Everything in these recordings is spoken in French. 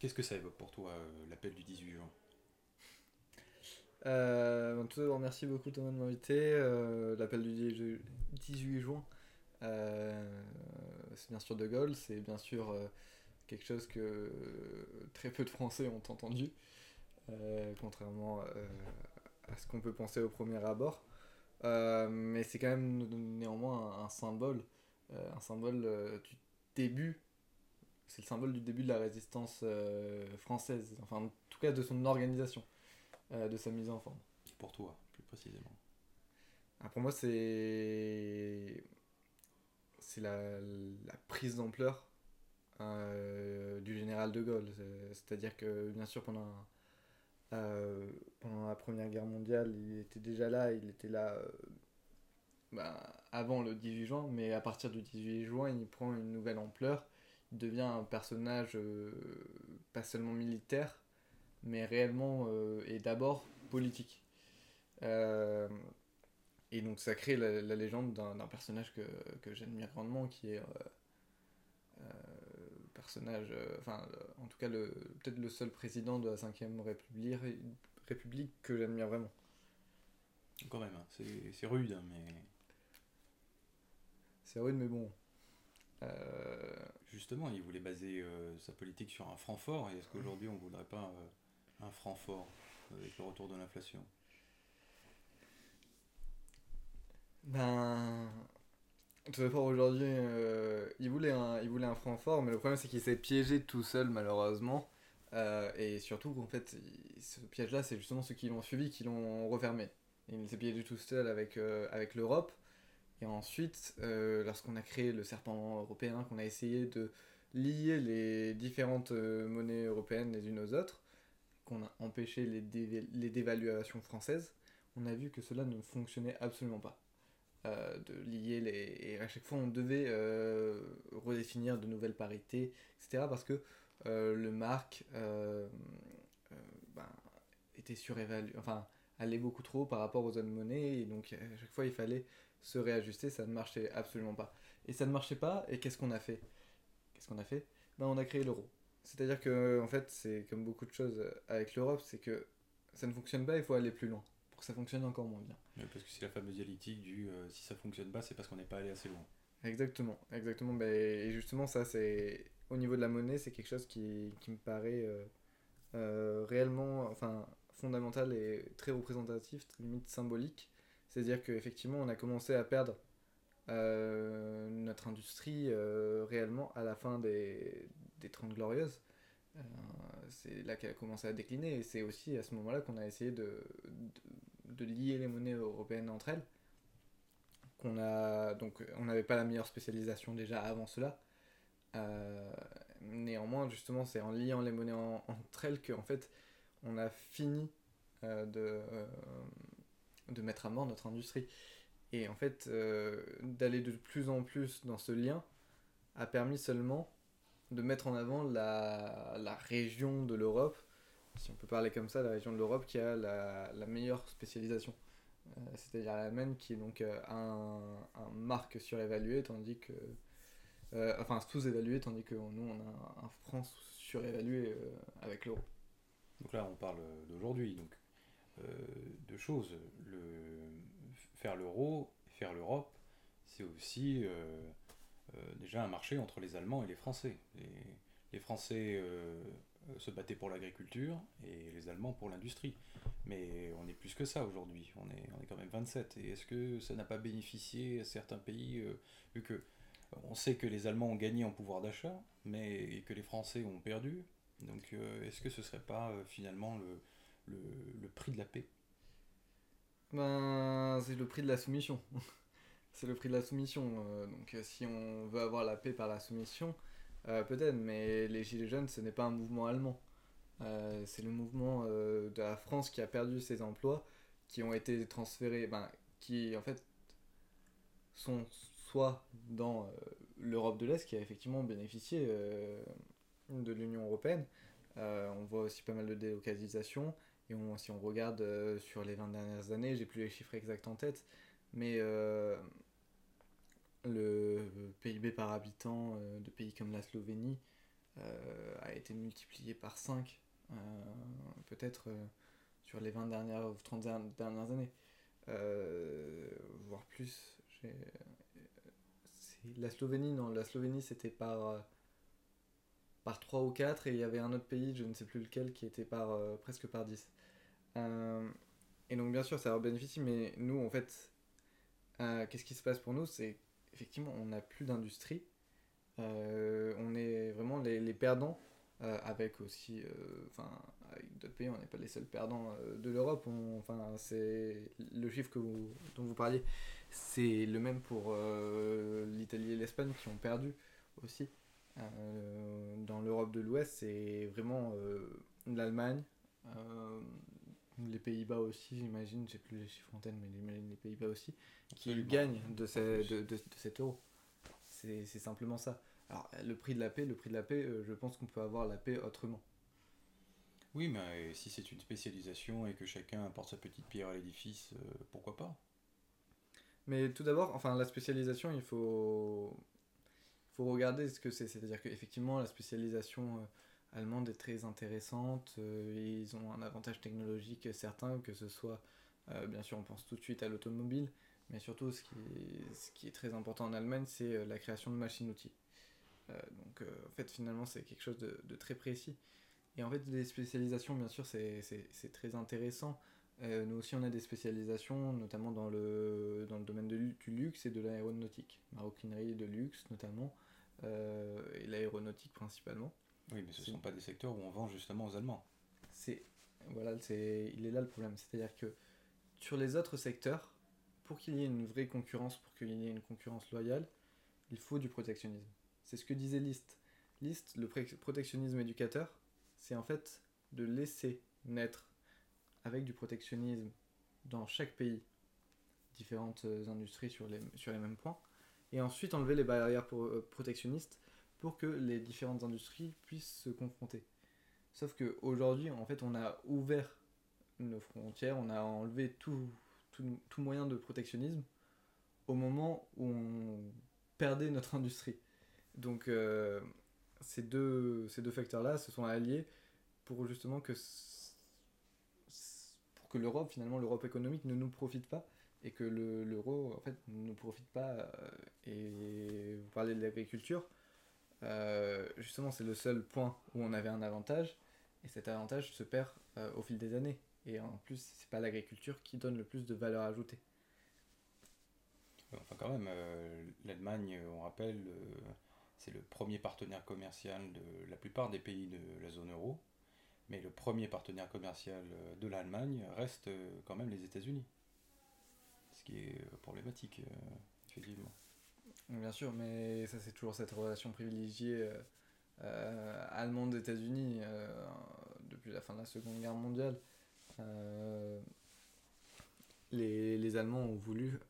Qu'est-ce que ça évoque pour toi, l'appel du 18 juin? Euh, tout d'abord, merci beaucoup Thomas de m'inviter. L'appel du 18 juin, c'est bien sûr De Gaulle, c'est bien sûr quelque chose que très peu de Français ont entendu, contrairement à ce qu'on peut penser au premier abord. mais c'est quand même néanmoins un symbole euh, un symbole euh, du début, c'est le symbole du début de la résistance euh, française, enfin en tout cas de son organisation, de sa mise en forme. Pour toi, plus précisément ah, Pour moi, c'est c'est la, la, prise d'ampleur du général de Gaulle. C'est-à-dire que, bien sûr, pendant, pendant la Première Guerre mondiale, il était déjà là, il était là bah, avant le 18 juin, mais à partir du 18 juin, il prend une nouvelle ampleur. Devient un personnage euh, pas seulement militaire, mais réellement euh, et d'abord politique. Euh, et donc ça crée la, légende d'un personnage que, que j'admire grandement, qui est personnage, enfin en tout cas peut-être le seul président de la 5ème République, République que j'admire vraiment. Quand même, hein. c'est rude, hein, mais c'est rude, mais bon. Euh, Justement, il voulait baser euh, sa politique sur un franc fort. Et est-ce qu'aujourd'hui, on ne voudrait pas euh, un franc fort avec le retour de l'inflation? Ben. Tout d'abord, aujourd'hui, il, voulait un, il voulait un franc fort, mais le problème, c'est qu'il s'est piégé tout seul, malheureusement. et surtout, en fait, ce piège-là, c'est justement ceux qui l'ont suivi qui l'ont refermé. Il s'est piégé tout seul avec, avec l'Europe. Et ensuite, euh, lorsqu'on a créé le serpent européen, qu'on a essayé de lier les différentes euh, monnaies européennes les unes aux autres, qu'on a empêché les, dévaluations françaises, on a vu que cela ne fonctionnait absolument pas. Euh, de lier les... Et à chaque fois, on devait redéfinir de nouvelles parités, etc. Parce que le marque ben, était surévalué, enfin, allait beaucoup trop par rapport aux autres monnaies, et donc à chaque fois, il fallait se réajuster, ça ne marchait absolument pas. Et ça ne marchait pas, et qu'est-ce qu'on a fait? Qu'est-ce qu'on a fait? Ben, On a créé l'euro. C'est-à-dire que, en fait, c'est comme beaucoup de choses avec l'Europe, c'est que ça ne fonctionne pas, il faut aller plus loin pour que ça fonctionne encore moins bien. parce que c'est la fameuse dialectique du euh, si ça fonctionne pas, c'est parce qu'on n'est pas allé assez loin. Exactement, exactement. Ben, et justement, ça, c'est au niveau de la monnaie, c'est quelque chose qui, qui me paraît euh, euh, réellement, enfin, fondamental et très représentatif, limite symbolique c'est-à-dire qu'effectivement, on a commencé à perdre euh, notre industrie euh, réellement à la fin des, des 30 Glorieuses. Euh, c'est là qu'elle a commencé à décliner et c'est aussi à ce moment-là qu'on a essayé de, de, lier les monnaies européennes entre elles. Qu'on a, donc on n'avait pas la meilleure spécialisation déjà avant cela. néanmoins, justement, c'est en liant les monnaies entre elles qu'en fait on a fini de de mettre à mort notre industrie. Et en fait, euh, d'aller de plus en plus dans ce lien a permis seulement de mettre en avant la, région de l'Europe, si on peut parler comme ça, la région de l'Europe qui a la, meilleure spécialisation. Euh, c'est-à-dire l'Allemagne qui est donc euh, un, un marque surévalué, tandis que. enfin, sous-évalué, tandis que nous, on a un franc surévalué avec l'euro. Donc là, on parle d'aujourd'hui. Donc euh, deux choses. Le, faire l'euro, faire l'Europe, c'est aussi euh, euh, déjà un marché entre les Allemands et les Français. Les, Français se battaient pour l'agriculture et les Allemands pour l'industrie. Mais on est plus que ça aujourd'hui, on est, on est quand même 27. Et est-ce que ça n'a pas bénéficié à certains pays, vu que on sait que les Allemands ont gagné en pouvoir d'achat, mais que les Français ont perdu Donc est-ce que ce serait pas finalement le, prix de la paix? Ben, c'est le prix de la soumission. c'est le prix de la soumission. Euh, donc, euh, si on veut avoir la paix par la soumission, euh, peut-être, mais les Gilets jaunes, ce n'est pas un mouvement allemand. c'est le mouvement de la France qui a perdu ses emplois, qui ont été transférés, ben, qui en fait sont soit dans l'Europe de l'Est, qui a effectivement bénéficié de l'Union européenne. on voit aussi pas mal de délocalisation. Et si on regarde euh, sur les 20 dernières années, j'ai plus les chiffres exacts en tête, mais euh, le PIB par habitant euh, de pays comme la Slovénie a, été multiplié par 5, peut-être sur les 20 dernières ou 30 dernières années, voire plus. La Slovénie, non, la Slovénie c'était par par 3 ou 4 et il y avait un autre pays, je ne sais plus lequel, qui était par presque par 10. et donc bien sûr ça leur bénéficie, mais nous en fait, qu'est-ce qui se passe pour nous C'est effectivement on n'a plus d'industrie, euh, on est vraiment les, perdants, euh, avec aussi, euh, enfin, avec d'autres pays, on n'est pas les seuls perdants de l'Europe. Enfin, c'est le chiffre que vous, dont vous parliez, c'est le même pour l'Italie et l'Espagne qui ont perdu aussi. Dans l'Europe de l'Ouest, c'est vraiment l'Allemagne, les Pays-Bas aussi, j'imagine, j'ai plus les chiffres en tête, mais j'imagine les Pays-Bas aussi, qui gagnent de, ces, de, de, de, cet euro. C'est simplement ça. Alors, le prix de la paix, le prix de la paix, euh, je pense qu'on peut avoir la paix autrement. Oui, mais si c'est une spécialisation et que chacun apporte sa petite pierre à l'édifice, euh, pourquoi pas? Mais tout d'abord, enfin, la spécialisation, il faut, regarder ce que c'est. C'est-à-dire qu'effectivement, la spécialisation euh, allemande est très intéressante. ils ont un avantage technologique certain, que ce soit, bien sûr, on pense tout de suite à l'automobile, mais surtout, ce qui, est, très important en Allemagne, c'est la création de machines-outils. Euh, donc euh, en fait finalement c'est quelque chose de, très précis. Et en fait des spécialisations bien sûr c'est très intéressant. Euh, nous aussi on a des spécialisations notamment dans le, dans le domaine du luxe et de l'aéronautique. Maroquinerie de luxe notamment et l'aéronautique principalement. Oui, mais ce ne sont pas des secteurs où on vend justement aux Allemands. C'est voilà, c'est il est là le problème, c'est-à-dire que sur les autres secteurs, pour qu'il y ait une vraie concurrence, pour qu'il y ait une concurrence loyale, il faut du protectionnisme. C'est ce que disait List. List, le protectionnisme éducateur, c'est en fait de laisser naître avec du protectionnisme dans chaque pays différentes euh, industries sur les, sur les mêmes points, et ensuite enlever les barrières euh, protectionnistes pour que les différentes industries puissent se confronter. Sauf qu'aujourd'hui, en fait, on a ouvert nos frontières, on a enlevé tout, tout, moyen de protectionnisme au moment où on perdait notre industrie. Donc euh, ces deux, ces deux facteurs-là se sont alliés pour justement que, que l'Europe, finalement l'Europe économique, ne nous profite pas et que l'euro en fait ne nous profite pas. Euh, et vous parlez de l'agriculture, euh, justement c'est le seul point où on avait un avantage et cet avantage se perd au fil des années. Et en plus, c'est pas l'agriculture qui donne le plus de valeur ajoutée. Enfin, quand même, l'Allemagne, on rappelle, c'est le premier partenaire commercial de la plupart des pays de la zone euro, mais le premier partenaire commercial euh, de l'Allemagne reste euh, quand même les États-Unis. Ce qui est euh, problématique, effectivement. Bien sûr, mais ça c'est toujours cette relation privilégiée allemande-États-Unis depuis la fin de la Seconde Guerre mondiale. Les, Allemands ont voulu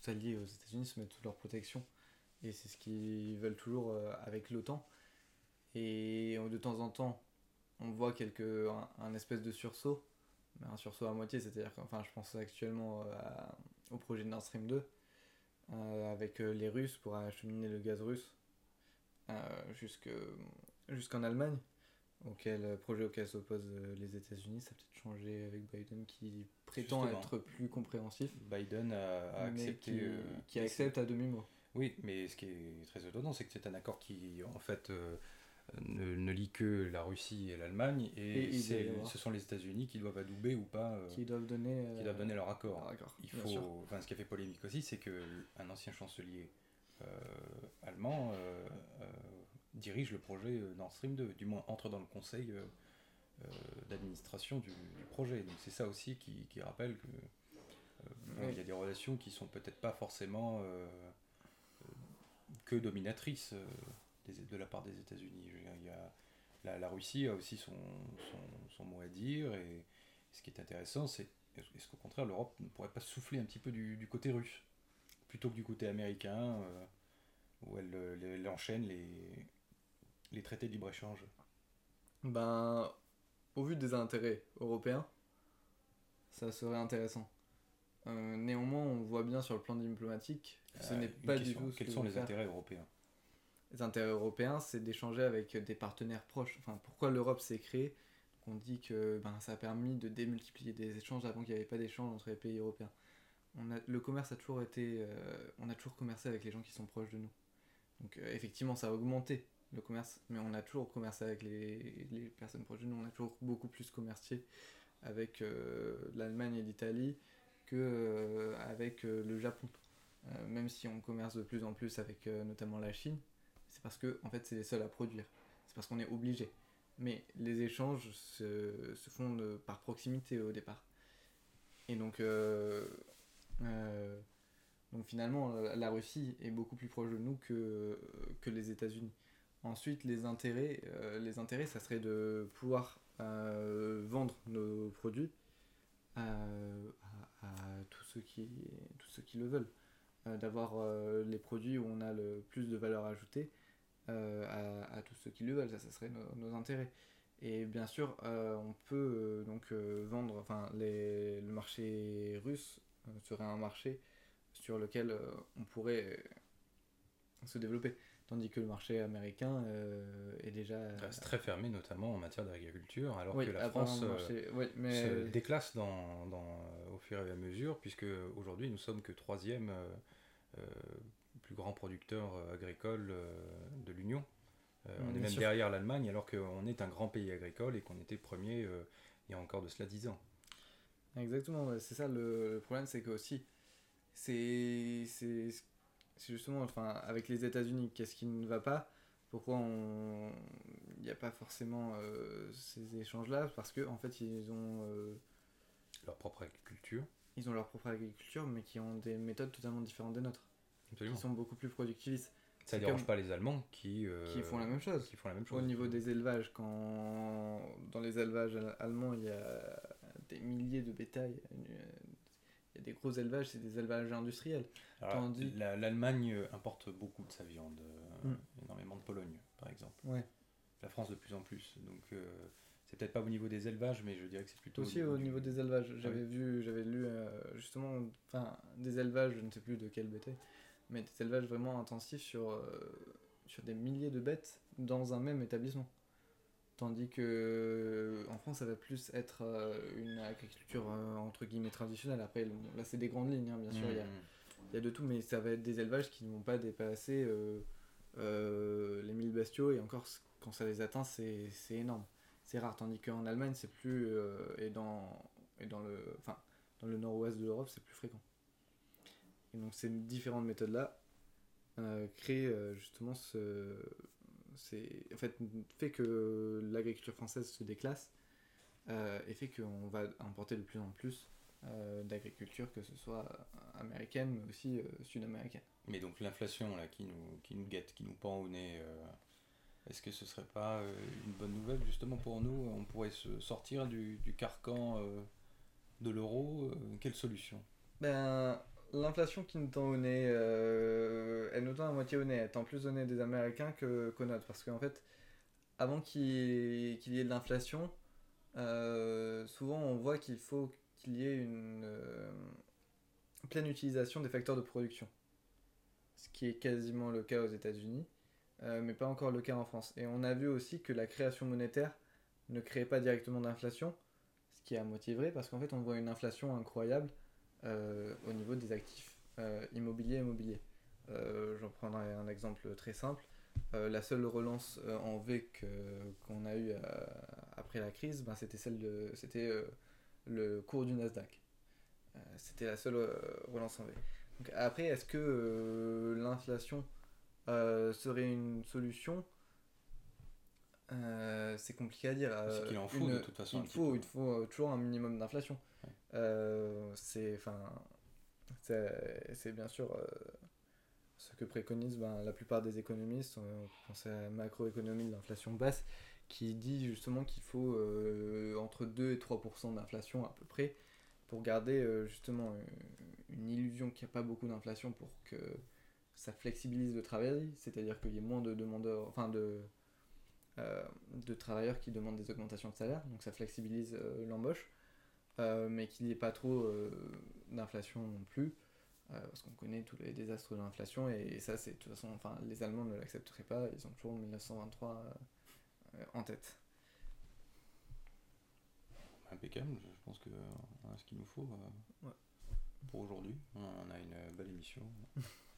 s'allier aux États-Unis, se mettre sous leur protection et c'est ce qu'ils veulent toujours avec l'OTAN. Et de temps en temps, on voit quelque, un, espèce de sursaut, mais un sursaut à moitié, c'est-à-dire enfin, je pense actuellement euh, au projet de Nord Stream 2, euh, avec les Russes pour acheminer le gaz russe jusqu'en Allemagne, auquel projet auquel s'opposent les États-Unis. Ça a peut-être changé avec Biden qui prétend être plus compréhensif. Biden a, accepté. qui accepte à demi-mot. Oui, mais ce qui est très étonnant, c'est que c'est un accord qui, en fait, euh, ne, lit que la Russie et l'Allemagne, et, ce sont les États-Unis qui doivent adouber ou pas. Euh, qui doivent donner. qui doivent donner leur accord. Il faut, enfin, ce qui a fait polémique aussi, c'est qu'un ancien chancelier euh, allemand dirige le projet Nord Stream 2, du moins entre dans le conseil d'administration du, projet. Donc c'est ça aussi qui, qui rappelle que. Il y a des relations qui sont peut-être pas forcément que dominatrice euh, de la part des États-Unis. La, la, Russie a aussi son, son, mot à dire, et ce qui est intéressant, c'est est-ce qu'au contraire l'Europe ne pourrait pas souffler un petit peu du, côté russe, plutôt que du côté américain, euh, où elle, enchaîne les, les traités de libre-échange? Ben, au vu des intérêts européens, ça serait intéressant. Euh, néanmoins, on voit bien sur le plan diplomatique, ce n'est pas du tout. quels sont les intérêts européens? Intérêts européens, c'est d'échanger avec des partenaires proches. Enfin, pourquoi l'Europe s'est créée? On dit que ben, ça a permis de démultiplier des échanges avant qu'il n'y avait pas d'échanges entre les pays européens. On a, le commerce a toujours été. Euh, on a toujours commercé avec les gens qui sont proches de nous. Donc, euh, effectivement, ça a augmenté le commerce, mais on a toujours commercé avec les, les personnes proches de nous. On a toujours beaucoup plus commercié avec euh, l'Allemagne et l'Italie que avec le Japon. même si on commerce de plus en plus avec notamment la Chine, parce que en fait c'est les seuls à produire. C'est parce qu'on est obligé. Mais les échanges se, se font par proximité au départ. Et donc, euh, euh, donc finalement, la Russie est beaucoup plus proche de nous que, que les États-Unis. Ensuite, les intérêts, euh, les intérêts, ça serait de pouvoir vendre nos produits à, à, tous, ceux qui, tous ceux qui le veulent. D'avoir les produits où on a le plus de valeur ajoutée euh, à, à, tous ceux qui le veulent, ça, ça serait nos, intérêts. Et bien sûr, euh, on peut euh, donc vendre, enfin, les, le marché russe serait un marché sur lequel on pourrait se développer. Tandis que le marché américain est déjà. Reste très fermé, notamment en matière d'agriculture, alors que la France se déclasse dans, dans, au fur et à mesure, puisque aujourd'hui nous sommes que troisième plus grand producteur euh, agricole euh, de l'Union. Euh, on est même derrière l'Allemagne alors qu'on est un grand pays agricole et qu'on était premier il y a encore de cela 10 ans. Exactement, c'est ça le, problème, c'est que aussi, c'est justement, enfin, avec les États-Unis, qu'est-ce qui ne va pas? Pourquoi il n'y a pas forcément ces échanges-là? Parce qu'en en fait, ils ont leur propre agriculture. Ils ont leur propre agriculture, mais qui ont des méthodes totalement différentes des nôtres qui sont beaucoup plus productivistes. Ça ne dérange pas les Allemands qui, euh, qui font la même chose. Qui font la même chose. Au niveau des élevages, quand dans les élevages allemands, il y a des milliers de bétail, il y a des gros élevages, c'est des élevages industriels. L'Allemagne importe beaucoup de sa viande, euh, hmm. énormément de Pologne, par exemple. Ouais. La France de plus en plus. Donc euh, c'est peut-être pas au niveau des élevages, mais je dirais que c'est plutôt. Aussi au niveau, des élevages. J'avais vu, j'avais lu justement, enfin des élevages, je ne sais plus de quel bétail mais des élevages vraiment intensifs sur, euh, sur des milliers de bêtes dans un même établissement. Tandis que en France, ça va plus être euh, une agriculture euh, entre guillemets traditionnelle. Après, là, c'est des grandes lignes, hein, bien sûr, il y, a, mmh. y, a, de tout, mais ça va être des élevages qui ne vont pas dépasser les 1000 bestiaux, et encore, quand ça les atteint, c'est énorme. C'est rare, tandis qu'en Allemagne, c'est plus. et dans, et dans le, enfin, dans le nord-ouest de l'Europe, c'est plus fréquent. Et donc ces différentes méthodes-là euh, créent euh, justement ce... C'est, en fait, fait que l'agriculture française se déclasse euh, et fait qu'on va importer de plus en plus d'agriculture, que ce soit américaine, mais aussi sud-américaine. Mais donc l'inflation là qui nous, qui nous guette, qui nous pend au nez, est-ce que ce serait pas une bonne nouvelle justement pour nous? On pourrait se sortir du, du carcan de l'euro Quelle solution? Ben l'inflation qui nous tend au nez, euh, elle nous tend à moitié au nez. Elle tend plus au nez des Américains que qu'aux nôtres. Parce qu'en fait, avant qu'il y, ait de l'inflation, euh, souvent on voit qu'il faut qu'il y ait une euh, pleine utilisation des facteurs de production. Ce qui est quasiment le cas aux États-Unis, mais pas encore le cas en France. Et on a vu aussi que la création monétaire ne crée pas directement d'inflation, ce qui est à moitié vrai, parce qu'en fait on voit une inflation incroyable au niveau des actifs euh, immobiliers et immobiliers. Euh, j'en prendrai un exemple très simple. la seule relance en V qu'on a eu après la crise, ben, c'était celle le cours du Nasdaq. c'était la seule relance en V. Après, est-ce que l'inflation serait une solution? C'est compliqué à dire. c'est qu'il en faut de toute façon. Il faut, il faut toujours un minimum d'inflation. Euh, c'est enfin c'est bien sûr euh, ce que préconisent ben, la plupart des économistes. On pense à la macroéconomie de l'inflation basse qui dit justement qu'il faut euh, entre 2 et 3% d'inflation à peu près pour garder justement une illusion qu'il n'y a pas beaucoup d'inflation pour que ça flexibilise le travail, c'est-à-dire qu'il y ait moins de demandeurs, enfin de, de travailleurs qui demandent des augmentations de salaire, donc ça flexibilise l'embauche. Euh, mais qu'il n'y ait pas trop euh, d'inflation non plus. euh, parce qu'on connaît tous les désastres de l'inflation, et, ça, c'est de toute façon, enfin, les Allemands ne l'accepteraient pas, ils ont toujours 1923 euh, en tête. Impeccable, je pense que euh, ce qu'il nous faut pour aujourd'hui. On a une belle émission.